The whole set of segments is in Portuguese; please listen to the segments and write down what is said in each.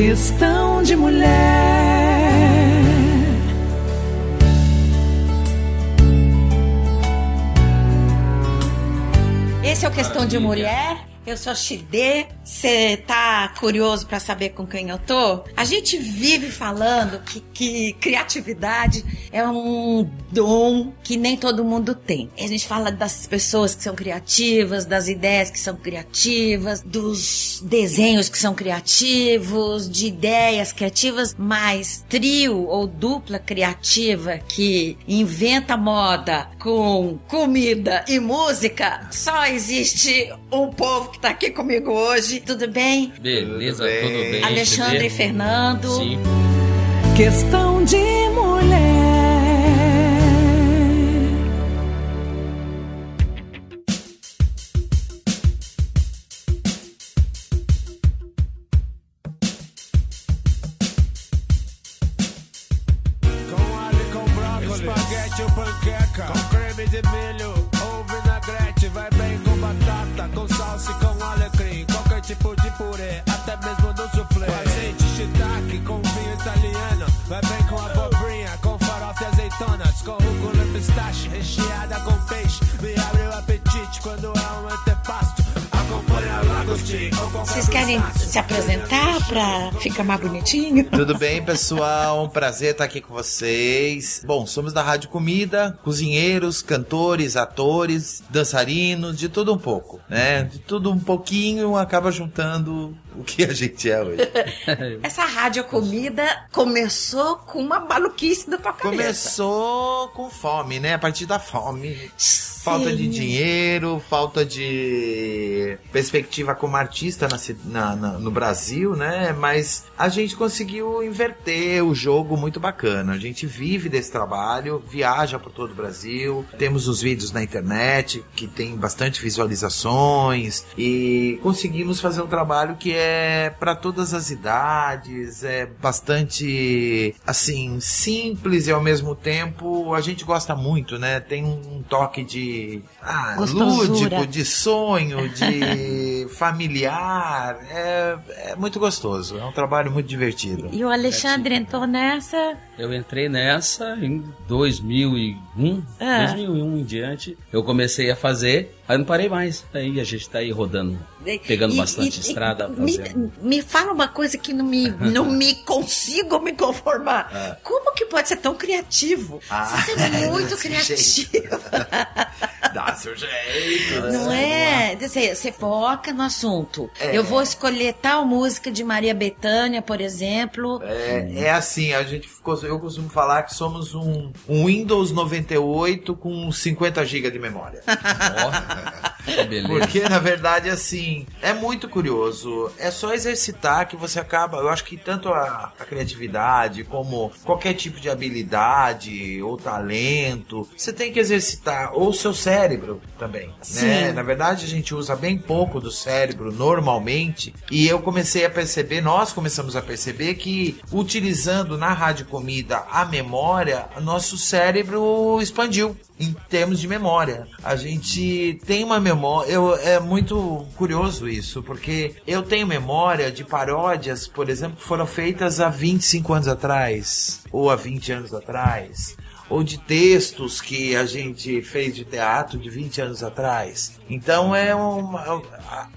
Questão de mulher. Esse é o Questão de Mulher. Eu sou Xidê. Você tá curioso para saber com quem eu tô? A gente vive falando que, que criatividade é um dom que nem todo mundo tem. A gente fala das pessoas que são criativas, das ideias que são criativas, dos desenhos que são criativos, de ideias criativas, mas trio ou dupla criativa que inventa moda com comida e música, só existe um povo que tá aqui comigo hoje. Tudo bem? Beleza, Tudo bem. tudo bem. Alexandre e? Fernando. Sim. Questão de mulher. Pra ficar mais bonitinho? Tudo bem, pessoal? Um prazer estar aqui com vocês. Bom, somos da Rádio Comida, cozinheiros, cantores, atores, dançarinos, de tudo um pouco, né? De tudo um pouquinho acaba juntando o que a gente é hoje. Essa rádio comida começou com uma maluquice da tua cabeça. Começou com fome, né? A partir da fome. Falta de Sim. dinheiro, falta de perspectiva como artista na na- na- no Brasil, né? Mas a gente conseguiu inverter o jogo muito bacana. A gente vive desse trabalho, viaja por todo o Brasil, temos os vídeos na internet que tem bastante visualizações e conseguimos fazer um trabalho que é para todas as idades, é bastante assim simples e ao mesmo tempo a gente gosta muito, né? Tem um toque de ah, lúdico, de sonho, de familiar, é, é muito gostoso, é um trabalho muito divertido. E o Alexandre entrou nessa. Eu entrei nessa em 2001, Ah. 2001 em diante. Eu comecei a fazer, aí não parei mais. Aí a gente tá aí rodando, pegando E- bastante e- estrada. Me, me fala uma coisa que não me, não me consigo me conformar. Ah. Como que pode ser tão criativo? Ah, Você é muito criativo. Dá seu jeito, né? Não é? Você, você foca no assunto. É. Eu vou escolher tal música de Maria Bethânia, por exemplo. É, é assim, a gente ficou, eu costumo falar que somos um, um Windows 98 com 50 GB de memória. Beleza. Porque, na verdade, assim, é muito curioso. É só exercitar que você acaba. Eu acho que tanto a, a criatividade como qualquer tipo de habilidade ou talento, você tem que exercitar. Ou o seu cérebro também. Né? Sim. Na verdade, a gente usa bem pouco do cérebro normalmente. E eu comecei a perceber, nós começamos a perceber que utilizando na rádio comida a memória, nosso cérebro expandiu em termos de memória. A gente tem uma memória. Eu, é muito curioso isso, porque eu tenho memória de paródias, por exemplo, que foram feitas há 25 anos atrás, ou há 20 anos atrás. Ou de textos que a gente fez de teatro de 20 anos atrás. Então é uma.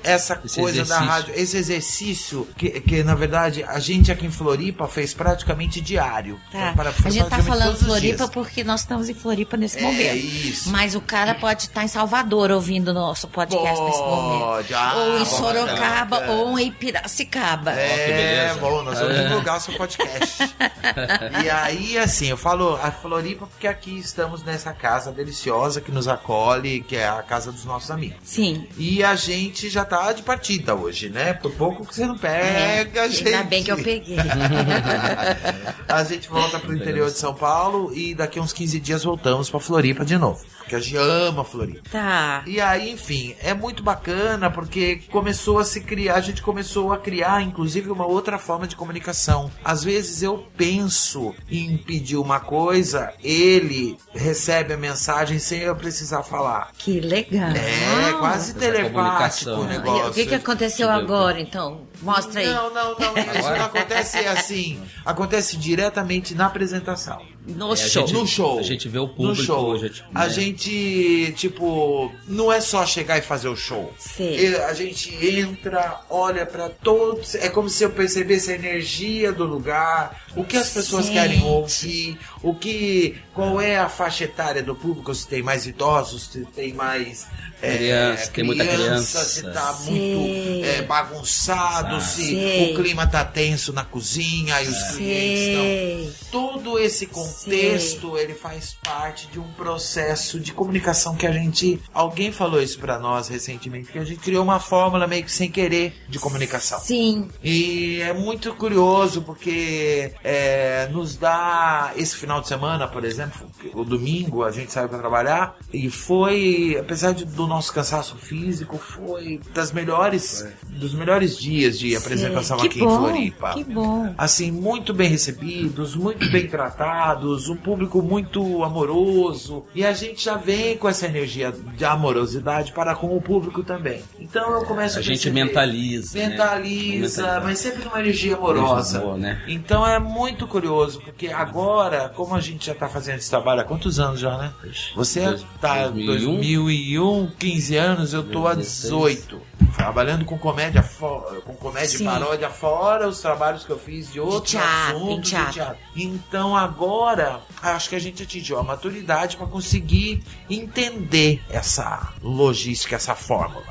Essa Esse coisa da exercício. rádio, esse exercício que, que na verdade a gente aqui em Floripa fez praticamente diário. Tá. Então, para- A gente tá falando Floripa porque nós estamos em Floripa nesse É momento. isso. Mas o cara pode estar em Salvador ouvindo o nosso podcast nesse momento. Pode, ah, ou em Sorocaba bacana. ou em Piracicaba. É, beleza. bom, nós vamos É. divulgar o seu podcast. e aí, assim, eu falo a Floripa porque aqui estamos nessa casa deliciosa que nos acolhe, que é a casa dos nossos amigos. Sim. E a gente já tá de partida hoje, né? Por pouco que você não pega, É, gente. Ainda bem que eu peguei. a gente volta pro interior de São Paulo e daqui uns 15 dias voltamos pra Floripa de novo. Porque a gente ama Floripa. Tá. E aí, enfim, é muito bacana porque começou a se criar, a gente começou a criar, inclusive, uma outra forma de comunicação. Às vezes eu penso em pedir uma coisa, ele recebe a mensagem sem eu precisar falar. Que legal. É, quase telepático o né? E negócio. o que, que aconteceu agora, então? Mostra aí. Não, não, não, isso Agora? não acontece assim. Acontece diretamente na apresentação. No É, a show. gente- no show. a gente vê o No público, show. a gente- a né? gente, tipo, não é só chegar e fazer o show. Sei. E A gente entra, olha pra todos. É como se eu percebesse a energia do lugar, o que as pessoas Gente. querem ouvir, o que. qual é a faixa etária do público, se tem mais idosos, se tem mais. é, Criança, tem muita criança. se tá Sei. muito é, bagunçado, Exato. se Sei. o clima tá tenso na cozinha e os clientes estão todo esse contexto ele faz parte de um processo de comunicação que a gente alguém falou isso pra nós recentemente que a gente criou uma fórmula meio que sem querer de comunicação Sim. e é muito curioso porque é, nos dá esse final de semana, por exemplo, o domingo a gente saiu para trabalhar e foi, apesar de- do nosso cansaço físico, foi das melhores, dos melhores dias de apresentação que aqui bom, em Floripa Que bom. assim, muito bem recebidos, muito bem tratados, um público muito amoroso. E a gente já vem com essa energia de amorosidade para com o público também. Então eu começo a, A gente perceber- mentaliza. né? Mentaliza, Mentaliza. mas sempre numa energia amorosa. Boa, né? Então é muito curioso, porque agora, como a gente já tá fazendo esse trabalho há quantos anos já, né? Você Dois- tá 2001? 2001, 15 anos, eu tô há 16. 18. Trabalhando com comédia fora, com comédia Sim. e paródia fora os trabalhos que eu fiz de outros teatro, assuntos em de teatro. teatro. Então agora acho que a gente atingiu a maturidade para conseguir entender essa logística, essa fórmula.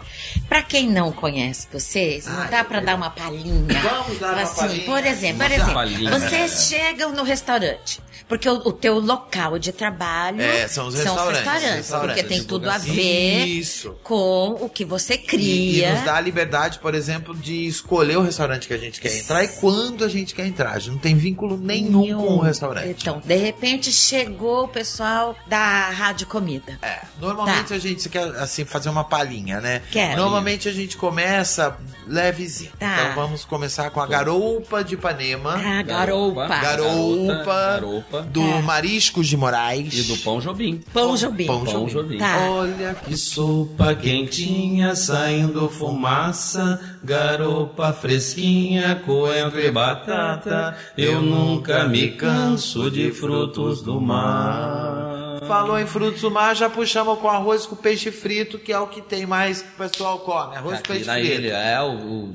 Pra quem não conhece vocês, não Ai, dá pra dar uma palhinha. Vamos dar uma assim, palhinha. Por exemplo, por Uma exemplo, vocês chegam no restaurante. Porque o, o teu local de trabalho É, são os restaurantes, restaurantes, porque tem tudo a ver Isso. com o que você E, e cria. nos dá a liberdade, por exemplo, de escolher o restaurante que a gente quer entrar e quando a gente quer entrar. A gente não tem vínculo nenhum, com o restaurante. Então, de repente chegou o pessoal da Rádio Comida. É, normalmente Tá. a gente quer assim fazer uma palhinha, né? Quero. Normalmente a gente começa levezinho. Tá. Então vamos começar com a garoupa de Ipanema, Ah, garoupa. Garoupa. Garoupa. Do É. Mariscos de Moraes E do Pão Jobim. Pão Jobim. Pão Pão Jobim. Jobim. Tá. Olha que Sopa quentinha saindo fumaça, garopa fresquinha, coentro e batata. Eu nunca me canso de frutos do mar. Falou em frutos do mar, já puxamos com arroz com peixe frito, que é o que tem mais que o pessoal come. Arroz com Aqui peixe na frito. ilha é o, o.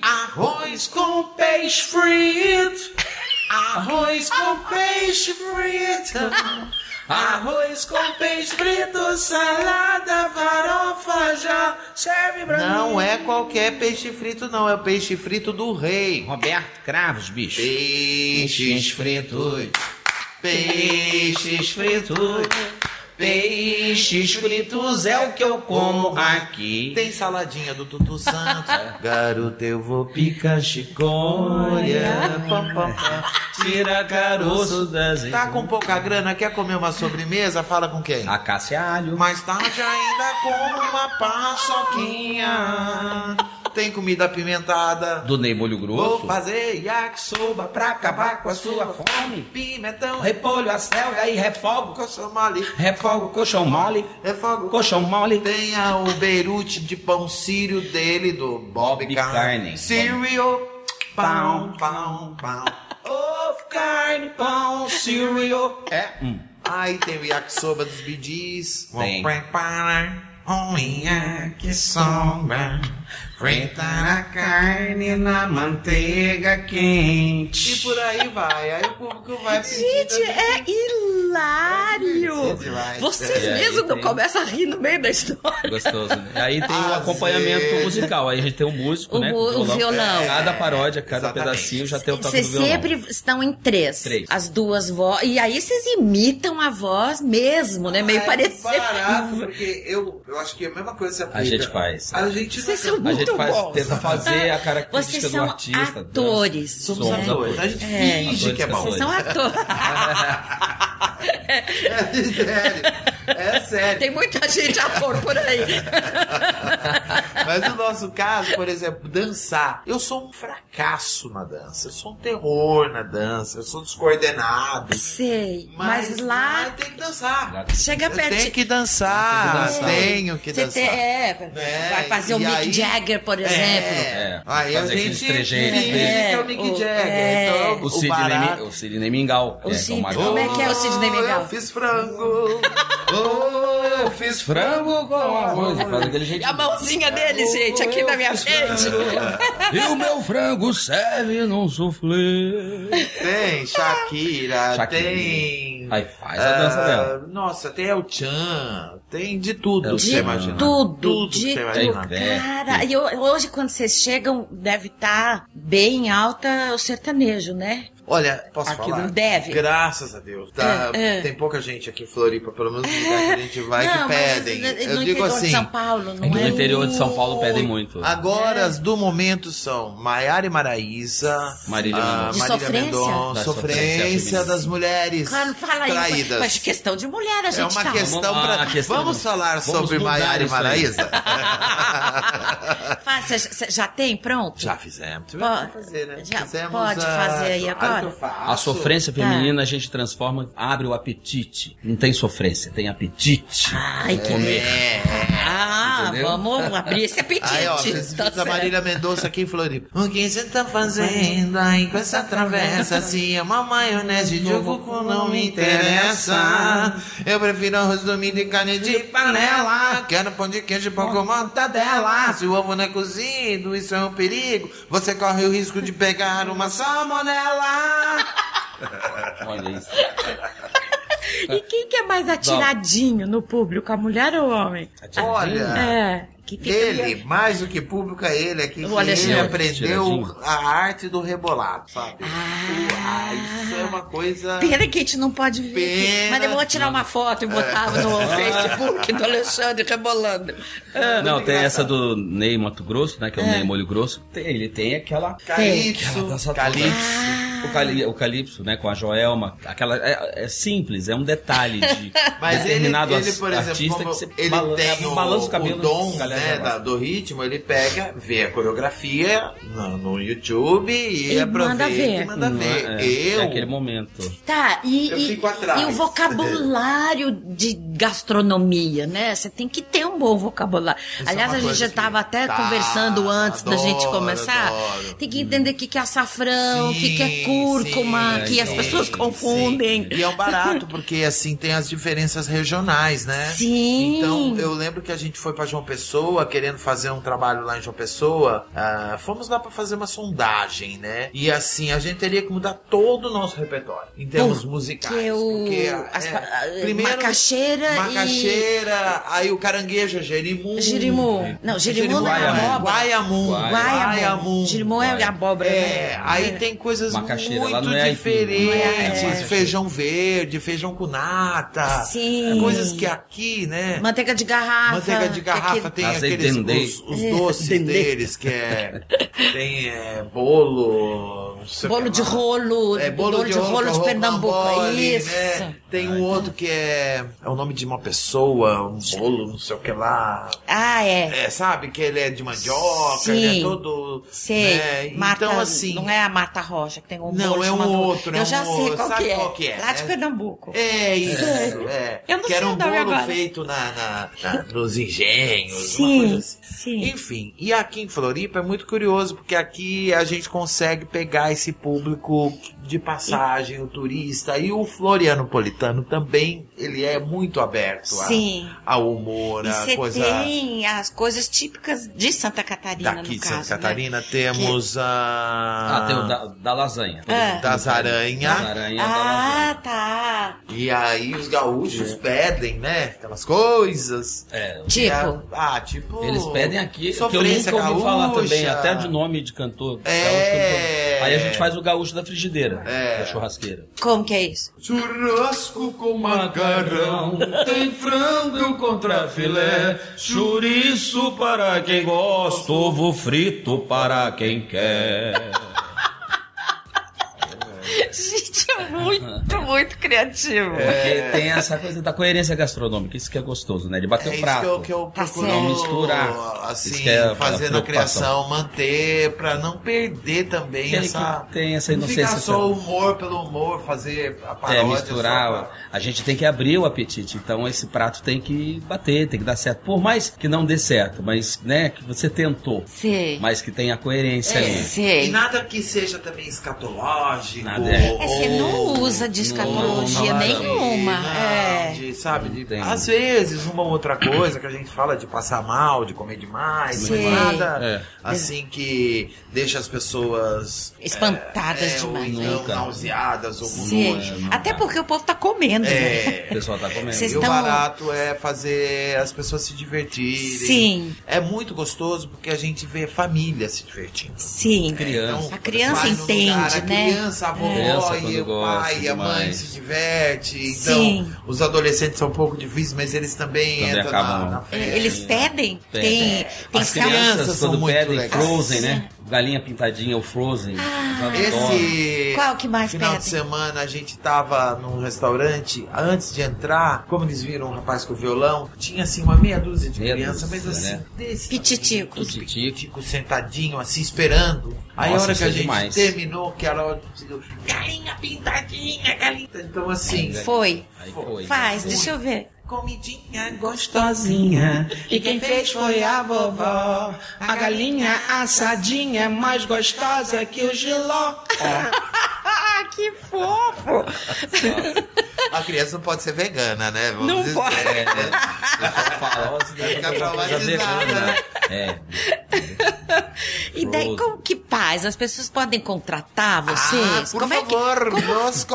Arroz com peixe frito. Arroz com peixe frito. Arroz com peixe frito, salada, farofa, já serve pra Não é qualquer peixe frito, não. É o peixe frito do rei. Roberto Cravos, bicho. Peixes fritos. Peixes fritos. Peixes fritos é o que eu como aqui. Tem saladinha do Tutu Santo. Garoto, eu vou picar chicória. Tira caroço das Tá com pouca grana, quer comer uma sobremesa? Fala com quem? A Cássia Alho. Mais tarde ainda como uma paçoquinha. Tem comida apimentada. Do Ney Molho Vou Grosso. fazer yakisoba pra acabar com a sua fome. Pimentão, Repolho, acelga e refogo. coxão mole. Refogo, colchão mole. Refogo. Colchão mole. Tenha o beirute de pão sírio dele, do Bob, Bob Carne. Carne. Cereal. Pão, pão, pão. Ovo, carne, pão, cereal. É. Hum. Aí tem o yakisoba dos bidis. Tem. Vou preparar um yakisoba. Fritar a carne na Manteiga E quente. por aí vai. Aí o público vai pedir. Gente, é hilário! demais. Vocês E aí mesmos não tem- começam a rir no meio da história. Gostoso, né? Aí tem o Às acompanhamento musical. Aí a gente tem o músico, O né? o violão. Cada paródia, cada Exatamente. pedacinho já tem o toque Vocês do violão. sempre estão em três. Três. As duas vozes. E aí vocês imitam a voz mesmo, né? Meio Ah, é parecido. barato, porque eu, eu acho que é a mesma coisa se aplica. A gente faz. A gente Vocês não- são A muito gente faz, bons. tenta fazer a característica Vocês do são artista. atores. Somos né? atores. A gente É. finge que é bom. Vocês são atores. É sério. É sério. Tem muita gente ator por aí. Mas no nosso caso, por exemplo, dançar. Eu sou um fracasso na dança. Eu sou um terror na dança. Eu sou descoordenado. Sei, mas, lá tem que dançar. chega Eu perto. tenho que dançar. Tem que dançar. Tenho que Você dançar. tem- é, É, vai fazer o e Mick aí- Jagger, por exemplo. É. Aí a Fazer aqueles gente trejeitos dele. que é o Mick É, Jagger. é. Então, O Sidney, barato- o Sidney Mingau. O é, é Sidney- como é que é o Sidney Mingau? Eu fiz frango. Oh, fiz Frango com arroz. Faz aquele jeito. E a mãozinha dele, gente, aqui na minha frente. E o meu frango serve num soufflé. Tem Shakira, Shakira. tem. Aí faz a dança ah, dela. Nossa, tem El Chan, tem de tudo que você imagina. Tudo, Tudo que de você Tem imagina. É, Cara, e ho- hoje quando vocês chegam, deve estar bem alta o sertanejo, né? Olha, posso Aqui falar? não deve. Graças a Deus. Tá, É, é. Tem pouca gente aqui em Floripa, pelo menos no lugar que a gente vai, não, que mas pedem. no Eu digo interior assim. de São Paulo, não No é? interior de São Paulo pedem muito. Agora, É. as do momento são Maiara e Maraísa, Marília ah, Mendonça. Marília sofrência? Mendonça, Da sofrência, sofrência das mulheres Claro, fala aí, traídas. mas questão de mulher a gente É uma tá. questão Vamos- pra... a questão Vamos do- falar Vamos sobre Maiara e. Maraísa? Cê já tem pronto? Já fizemos. Pode- fazer, né? já Fizemos, pode ah, fazer aí agora? A sofrência feminina a gente transforma, abre o apetite. Não tem sofrência, tem apetite. Ai, que É. Entendeu? vamos abrir esse apetite. Aí, ó, vocês tá a. Marília Mendonça aqui em Floripa. O que você tá fazendo aí com essa travessa? Se é uma maionese de ovo não me interessa. Eu prefiro arroz do milho e carne de panela. Quero pão de queijo, pão com mortadela. Se o ovo não é cozido, isso é um perigo. Você corre o risco de pegar uma salmonela. Olha isso. E quem que é mais atiradinho no público, a mulher ou o homem? Olha, É, que fica ele, mais do que público é ele aqui, O que Alexandre. ele aprendeu Tiradinho. a arte do rebolado, sabe? Ah. Uai, isso é uma coisa... Pena que a gente não pode ver. Pena. Mas eu vou tirar uma foto e botar no Facebook do Alexandre rebolando. Ah, Não, tem essa do Ney Mato Grosso, né? Que é o Ney Molho Grosso. Tem- ele tem aquela. Calypso, Aquela dança. Calypso. O, cali, o Calypso, né? Com a Joelma. Aquela, é, é simples, é um detalhe de Mas ele, determinado ele, as- por exemplo, artista que você ele bala- tem o, balança o o cabelo. dom galera né, da- do ritmo, ele pega, vê a coreografia no, no YouTube e, E aproveita manda ver. e manda Não ver. é, Eu, é aquele momento. Tá, e, Eu e- fico atrás. e o vocabulário de gastronomia, né? Você tem que ter um bom vocabulário. Isso é Aliás, uma a gente já estava que- até Tá, conversando antes da gente adoro, começar. adoro. Tem que entender o que, que é açafrão, o que, que é cúrcuma, sim, que as sim, pessoas sim. confundem. E é um barato, porque assim tem as diferenças regionais, né? Sim. Então, eu lembro que a gente foi pra João Pessoa, querendo fazer um trabalho lá em João Pessoa. ah, fomos lá pra fazer uma sondagem, né? E assim, a gente teria que mudar todo o nosso repertório em termos musicais. Porque o- porque, as é, pa- ah, primeiro, macaxeira e- Macaxeira, aí o caranguejo, é Jerimu. Jirimu. Não, Jirimu não é Guaiamu. abóbora. Guaiamu. Guaiamu. Jirimu é abóbora. É, né? aí tem coisas Macaxeira, lá muito não é aipim, diferentes. não é, é. Feijão verde, feijão com nata. Sim. Coisas que aqui, né? Manteiga de garrafa. Manteiga de que é garrafa tem aqueles os, os É, doces dendê. deles, que é. Tem é, bolo. não sei o Bolo que de lá. rolo, É bolo, de, rolo de rolo, Pernambuco. rocambole, Isso. Né? Tem um outro que é. É o nome de uma pessoa, um bolo, não sei o que lá. Ah, é. É, sabe? Que ele é de mandioca, Sim. ele é todo. Sei. né? Marta, Então, assim. Não é a Marta Rocha, que tem um Não, é um chamado- outro, é Eu um já sei outro. qual que, é. qual que é, Lá de né? Pernambuco. É isso, é. Eu não que sei era um bolo agora. feito na, na- na- nos engenhos, Sim, uma coisa assim. sim. Enfim, e aqui em Floripa é muito curioso, porque aqui a gente consegue pegar esse público de passagem, o turista, e o florianopolitano também, ele é muito aberto a- Sim. ao humor, E a coisa... tem as coisas típicas de Santa Catarina, Daqui no de Santa caso, né? Catarina temos a... Ah, tem o da, da lasanha. Ah. Das aranha. Das aranha, da lasanha. Ah, tá. E aí os gaúchos pedem, né? Aquelas coisas. É, Tipo, É, ah, tipo. Eles pedem aqui, que eu nunca ouvi falar gaúcha. também, até de nome de cantor. É. gaúcho cantor. Aí a gente faz o gaúcho da frigideira, É. da churrasqueira. como que é isso? Churrasco com macarrão, tem frango contra filé, chouriço para quem gosta, ovo frito para quem quer. Muito, muito criativo. Porque tem essa coisa da coerência gastronômica, isso que é gostoso, né? De bater É o isso prato. que eu, que eu Tá procuro. Não misturar. assim, Isso é a fazer na criação, manter, pra não perder também Tem essa... tem essa não inocência ficar só o humor pelo humor, fazer a É, paródia misturar. só pra- A gente tem que abrir o apetite. Então esse prato tem que bater, tem que dar certo. Por mais que não dê certo, mas né, que você tentou. Sei. Mas que tenha coerência ali. E Sei. nada que seja também escatológico. Nada, é. É, você não usa de escatologia não, não, nenhuma. Não, É. de, sabe, de, às vezes uma ou outra coisa que a gente fala de passar mal, de comer demais, nada É. assim que deixa as pessoas Espantadas é, ou demais. então Nunca. nauseadas ou com Sim. nojo. não Até dá. porque o povo tá comendo, né? É. O pessoal tá comendo. Vocês E o estão- barato é fazer as pessoas se divertirem. Sim. É muito gostoso porque a gente vê família se divertindo. Sim. Criança. A criança entende, lugar, a né? criança, a vovó Criança, e o gosta pai e a mãe se diverte. Então, Sim. os adolescentes são um pouco difíceis, mas eles também, Também entram acabam- na, na É, festa. Eles pedem? Tem. Tem, tem As crianças, crianças são quando muito pedem legais. Frozen, né? Galinha pintadinha, o Frozen. Ah. Esse Qual que mais final de pedem? semana a gente tava num restaurante, antes de entrar, como eles viram um rapaz com violão, tinha assim uma meia dúzia de Meia crianças, mas dúzia, assim, né? desse Pititico. tamanho, Pititico. pititico, sentadinho assim, esperando. Aí Nossa, a hora que a é gente demais. terminou, que era a hora de galinha pintadinha, galinha. Então assim, Foi. Aí foi. Faz, deixa eu ver. Comidinha Gostosinha. E quem fez foi a vovó. A galinha assadinha é mais gostosa que o giló. Ah, que fofo! A criança não pode ser vegana, né? Vamos Não dizer. pode. É, deve Fica traumatizada, né? É. E daí, como que faz? As pessoas podem contratar vocês? Ah, por como favor, é que. Nos.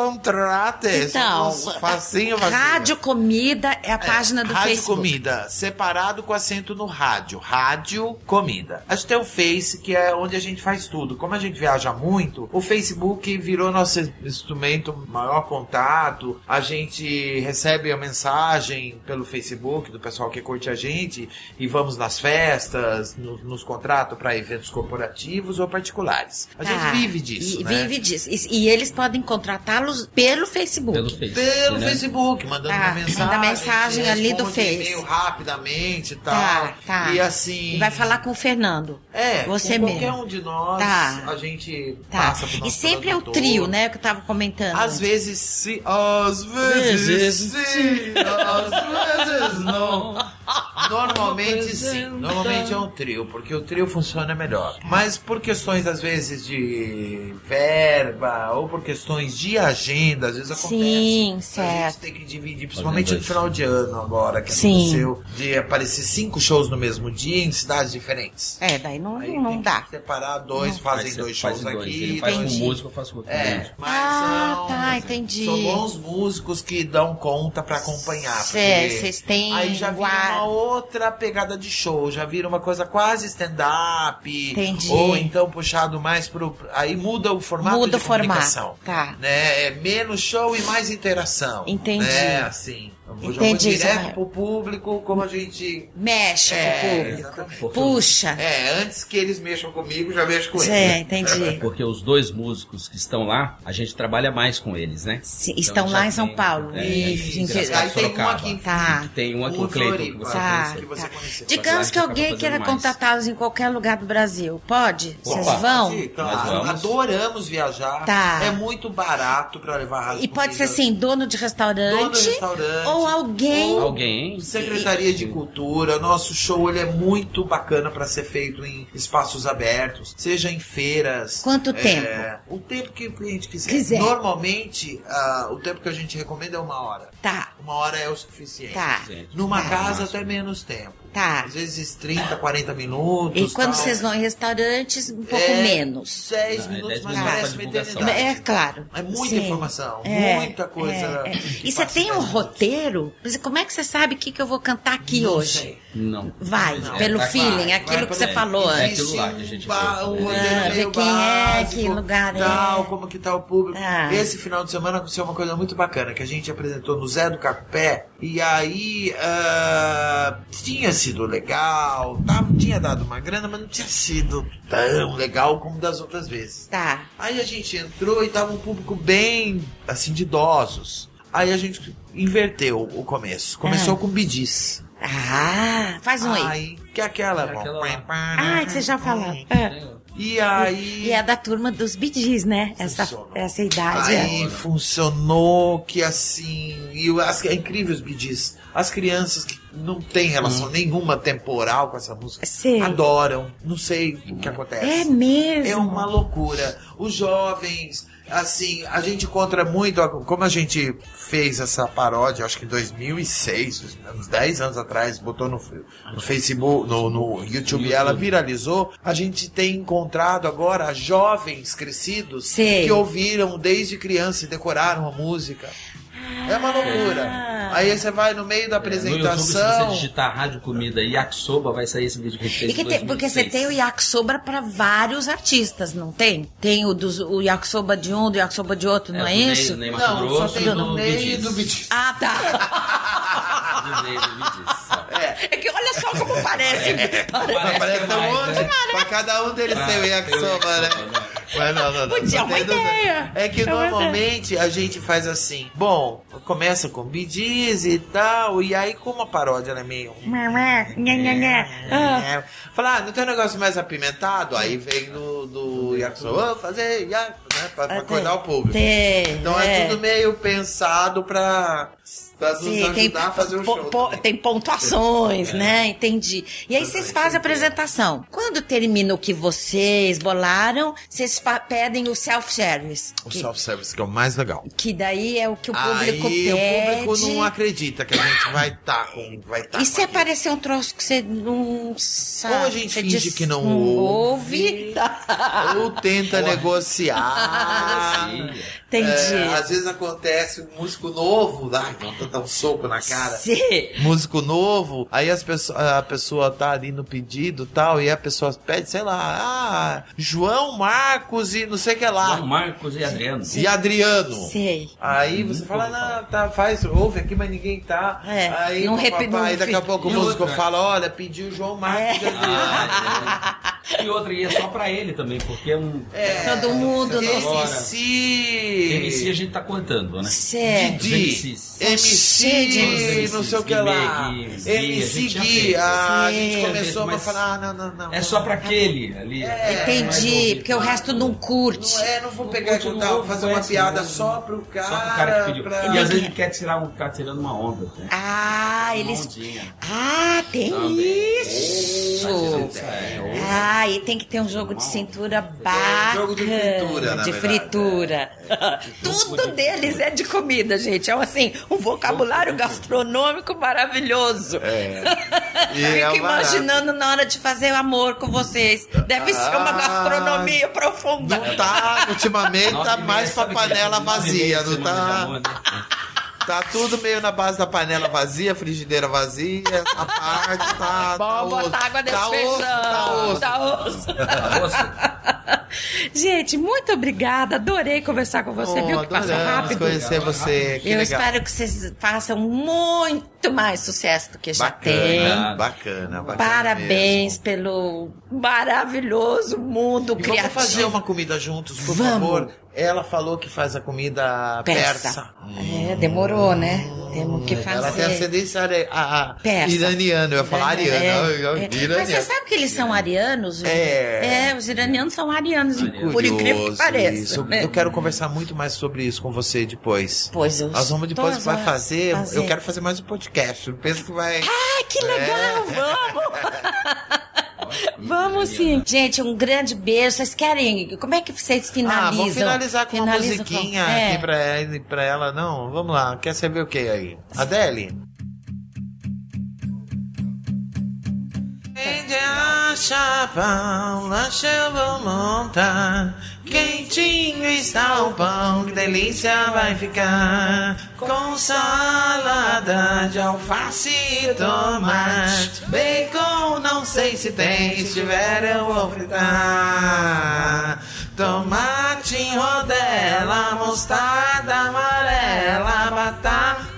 Então, facinho, facinho. Rádio Comida é a página do rádio Facebook. Comida, separado com acento no rádio. Rádio Comida. A gente tem o Face, que é onde a gente faz tudo. Como a gente viaja muito, o Facebook virou nosso instrumento maior contato. A gente recebe a mensagem pelo Facebook do pessoal que curte a gente e vamos nas festas, no- nos contratos para eventos corporativos ou particulares. A Tá. gente vive disso, E, né? Vive disso. E, e eles podem contratá-los pelo Facebook. Pelo Facebook. Pelo né? Facebook, mandando Tá, uma mensagem. manda mensagem ali do responde Face. e-mail rapidamente e tal. Tá, tá. E assim. E vai falar com o Fernando. É, Você com mesmo. qualquer um de nós, Tá. a gente Tá. passa pro E sempre é o trio, né? Que eu tava comentando. Às vezes sim, às vezes Vezes sim, às vezes não. Normalmente sim, normalmente é um trio, porque o trio funciona melhor. Mas por questões, às vezes, de verba ou por questões de agenda, às vezes acontece. Sim, A gente certo. tem que dividir, principalmente no final de ano agora, que Sim. aconteceu, de aparecer cinco shows no mesmo dia em cidades diferentes. É, daí não, Aí não tem dá. que separar dois, fazem Faz- dois faz shows dois. aqui. Ele faz entendi. músico, eu faço com outro É, mas Ah, são, tá, entendi. são bons músicos que dão conta pra acompanhar. Porque Vocês têm. Aí já vira uma outra pegada de show, já vira uma coisa quase stand-up. Entendi. Ou então puxado mais pro. Aí muda o formato Muda de o formato. comunicação. Tá. Né? É menos show e mais interação. Entendi. Né? Assim. Eu Entendi, vou direto Ismael. pro público, como a gente. Mexe É, com o público. exatamente. Puxa. É, antes que eles mexam comigo, já mexo com eles. É, entendi. Porque os dois músicos que estão lá, a gente trabalha mais com eles, né? Sim, Então estão lá em São tem- Paulo. é, Isso, isso, entendi. Engraçado, Aí tem um aqui em Tá. Tem um aqui, o Cleiton, que Tá, que você tá. conheceu. Digamos que gente alguém queira contratá-los em qualquer lugar do Brasil. Pode? Vocês Opa. vão? Sim, claro. Adoramos viajar. Tá. É muito barato pra levar a E pode ser assim, dono de restaurante, Dono de restaurante. Ou alguém. Alguém. Secretaria de Cultura, nosso show ele é muito bacana para ser feito em espaços abertos, seja em feiras. Quanto é, tempo? O tempo que o cliente quiser. Quiser. Normalmente, ah, o tempo que a gente recomenda é uma hora. Tá, Uma hora é o suficiente. tá, Gente, Numa Tá. casa até menos tempo. tá. Às vezes 30, 40 minutos. E quando tal. vocês vão em restaurantes, um pouco É, menos. 10 Não, é minutos, 10 mas minutos parece uma eternidade. É claro. É muita Sim. informação, É, muita coisa. é, é. E você tem um roteiro Como é que você sabe o que, que eu vou cantar aqui Não hoje? sei. Não. Vai, Não. pelo É, feeling, vai, aquilo vai que você falou É antes. aquilo lá que a gente um ba- Ah, meio ver quem é, básico, que lugar é. tal, como que tá o público. Ah. Esse final de semana aconteceu uma coisa muito bacana, que a gente apresentou no Zé do Cacupé, e aí ah, tinha sido legal, tava, tinha dado uma grana, mas não tinha sido tão legal como das outras vezes. Tá. Aí a gente entrou e tava um público bem, assim, de idosos. Aí a gente inverteu o começo. Começou Ah. com bidis. Ah, faz um aí. Aí, que é aquela... É aquela. Ah, que você já falou. É. E aí... E é da turma dos bidis, né? Essa, Funcionou. essa idade. Aí é. funcionou que assim. E as, é incrível os bidis. As crianças que não têm relação nenhuma temporal com essa música Sei. adoram. Não sei o que acontece. É mesmo. É uma loucura. Os jovens, assim, a gente encontra muito. Como a gente fez essa paródia, acho que em 2006, uns 10 anos atrás, botou no, no Facebook, no, no YouTube, e ela viralizou. A gente tem encontrado agora jovens crescidos Sei. que ouviram desde criança e decoraram a música. É uma loucura. Ah. Aí você vai no meio da No YouTube, se apresentação. você digitar Rádio Comida e Yakisoba, vai sair esse vídeo que a gente fez E que em tem- porque você 2006. tem o yakisoba pra vários artistas, não tem? Tem o, dos, o yakisoba de um, do yakisoba de outro, não é, do Ney- isso? Ney Mato Não, só Grosso tem e do do Ney e Bidis. do Bidis. Ah, tá. Do Ney e do Bidis, só. É que olha só como parece. Mas Parece parece um monte. né? Pra cada um deles Ah, tem o tem o yakisoba, né? Né? Mas não, não, não. Podia, Não uma ideia. É que É uma normalmente a gente faz assim. Bom, começa com Bidiz e tal. E aí, como a paródia ela é meio. Ah, É. Fala, ah, não tem um negócio mais apimentado? Aí vem do, do yakisoba, "Ô, fazer yak, né? Pra, pra acordar o público. Então é. tudo meio pensado pra, pra nos Sim, tem, a fazer o po- show. po- tem pontuações, né? Entendi. E aí vocês fazem a apresentação. Quando termina o que vocês bolaram, vocês pedem o self-service. O self-service que é o mais legal. que daí é o que o público Aí pede. o público não acredita que a gente vai estar com. Vai tá E se aparecer um troço que você não sabe? Ou a gente finge diz- que não ouve. Ou tenta negociar. Entendi. É, às vezes acontece um músico novo, ai, não dar um soco na cara. Sim. Músico novo, aí as pessoas, a pessoa tá ali no pedido tal, e a pessoa pede, sei lá, ah, João Marcos e não sei o que lá. João Marcos e Adriano. E Adriano. Sei. Aí você fala, não, tá, faz, ouve aqui, mas ninguém tá. É, aí, não não aí daqui a pouco o músico outra? fala, olha, pediu João Marcos e Adriano. Ah, é. E outra, e é só pra ele também, porque é um. Todo mundo. Agora. MC. MC a gente tá contando, né? Certo. Didi, MC, MCs, não sei o que lá. Gui, Gui, a MC Gui, fez. a gente começou a falar, ah, não, não, não. É só pra aquele ali. É, Entendi, porque o resto não curte. Não é, não vou pegar e Não contar, fazer uma conhece, piada não. só pro cara. Só pro cara que pediu. pra- E às vezes ele quer tirar um, ficar tirando uma onda. Né? Ah, eles. Ah, tem isso. É, Ah, e tem que ter um jogo de cintura bacana. jogo de fritura, na De verdade, fritura. Tudo deles é de comida, gente. É assim, um vocabulário gastronômico maravilhoso. É. E é Fico barato. imaginando na hora de fazer amor com vocês. Deve ser uma Ah. gastronomia profunda. Não tá, ultimamente tá mais pra panela é vazia, não de tá? Tá tudo meio na base da panela vazia, frigideira vazia, a parte tá. tá Vamos osso. botar água nesse tá feijão. osso, tá osso. Tá osso. Tá osso? Gente, muito obrigada. Adorei conversar com você. Oh, Viu que passou rápido? conhecer você. Que Eu legal. espero que vocês façam muito mais sucesso do que já Bacana, tem. bacana, bacana. Parabéns mesmo. pelo maravilhoso mundo E vamos criativo. fazer uma comida juntos, por Vamos. favor. Ela falou que faz a comida persa. persa. É, demorou, né? Temos que fazer. Ela tem ascendência are- a, a, iraniana, eu ia falar É, ariana. é. eu- Mas iraniana. você sabe que eles são arianos? os- É. É, os iranianos são arianos, Curioso por incrível que pareça. isso. Eu quero conversar muito mais sobre isso com você depois. Pois eu Nós vamos depois vai fazer, fazer. Eu quero fazer mais um podcast. Eu penso que vai. Ah, que legal! Vamos! Vamos sim. Gente, um grande beijo. Vocês querem. Como é que vocês Ah, finalizam? vamos finalizar com uma Finalizam com- musiquinha É. aqui pra, ela- pra ela. Não, vamos lá. Quer saber o que aí? Adele? chapa, um lanche eu vou montar. Quentinho está o pão, que delícia vai ficar. Com salada de alface e tomate. Bacon, não sei se tem, se tiver eu vou fritar. Tomate em rodela, mostarda amarela, batata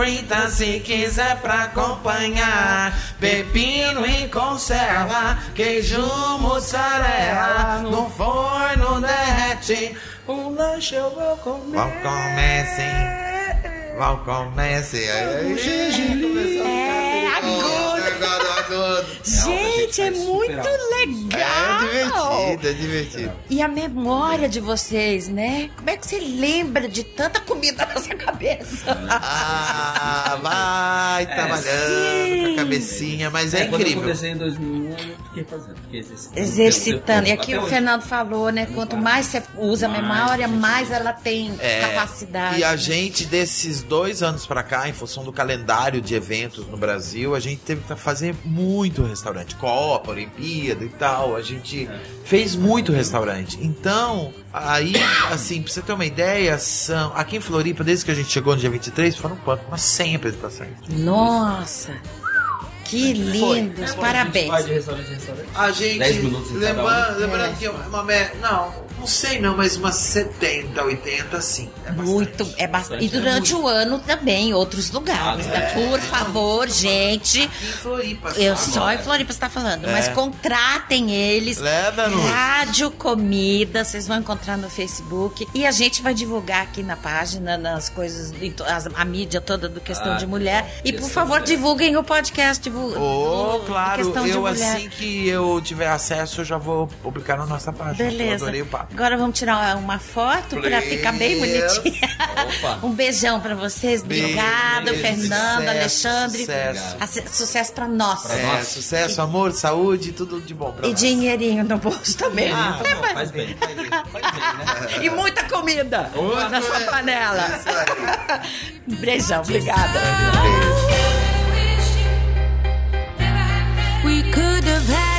frita se quiser pra acompanhar. Pepino em conserva, queijo mussarela, no forno derrete. Um lanche eu vou comer. Vão comecem, vão comecem. É, agudo. Gente, é muito legal. É divertido, é divertido. E a memória de vocês, né? Como é que você lembra de tanta comida na sua cabeça? Ah, vai trabalhando com a cabecinha, mas é, É, quando eu incrível. comecei em 2001, eu fiquei fazendo. Fiquei exercitando. Exercitando. E aqui o. Fernando falou, né? Quanto mais você usa a Mais memória, a mais ela tem É, capacidade. E a gente, desses dois anos pra cá, em função do calendário de eventos no Brasil, a gente teve que fazer muito restaurante. Copa, Olimpíada e tal. A gente fez muito restaurante. Então, aí, assim, pra você ter uma ideia, são. Aqui em Floripa, desde que a gente chegou no dia 23, foram quanto? Umas 100 apresentações. Nossa! Que lindos! A gente Parabéns! vai de restaurante em restaurante. A gente. 10 minutos em cada lembrando, um. lembrando É. que uma me- Não, não sei não, mas umas 70, 80 sim. É bastante. Muito, é bastante. E Bastante, é durante o ano também, em outros lugares. Ah, né? Por favor, gente. Aqui em Floripa. Eu só. só em Floripa você tá falando, mas É. contratem eles. Leva-nos. Rádio Comida, vocês vão encontrar no Facebook. E a gente vai divulgar aqui na página, nas coisas, as- a mídia toda do Questão Ah, de Mulher. E por Questão favor, divulguem o podcast. Divul... Oh, do- claro, Questão de eu Mulher. assim que eu tiver acesso, eu já vou publicar na nossa página. Eu Beleza. adorei o papo. Agora vamos tirar uma foto pra Please. ficar bem bonitinha. Opa. Um beijão pra vocês. Obrigado, Beijo, Fernando, sucesso, Alexandre. sucesso. Ace- Sucesso pra nós. Pra É, nós. sucesso, amor, saúde, tudo de bom pra E nós. dinheirinho no bolso também. Ah, não, faz bem, faz bem, faz bem, né? E muita comida Outra na sua é- panela. Um beijão, obrigada. We could have had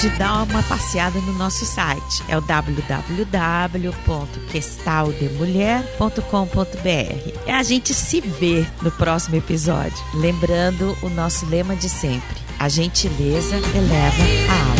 de dar uma passeada no nosso site. É o www.questaldemulher.com.br. E a gente se vê no próximo episódio. Lembrando o nosso lema de sempre: a gentileza eleva a alma.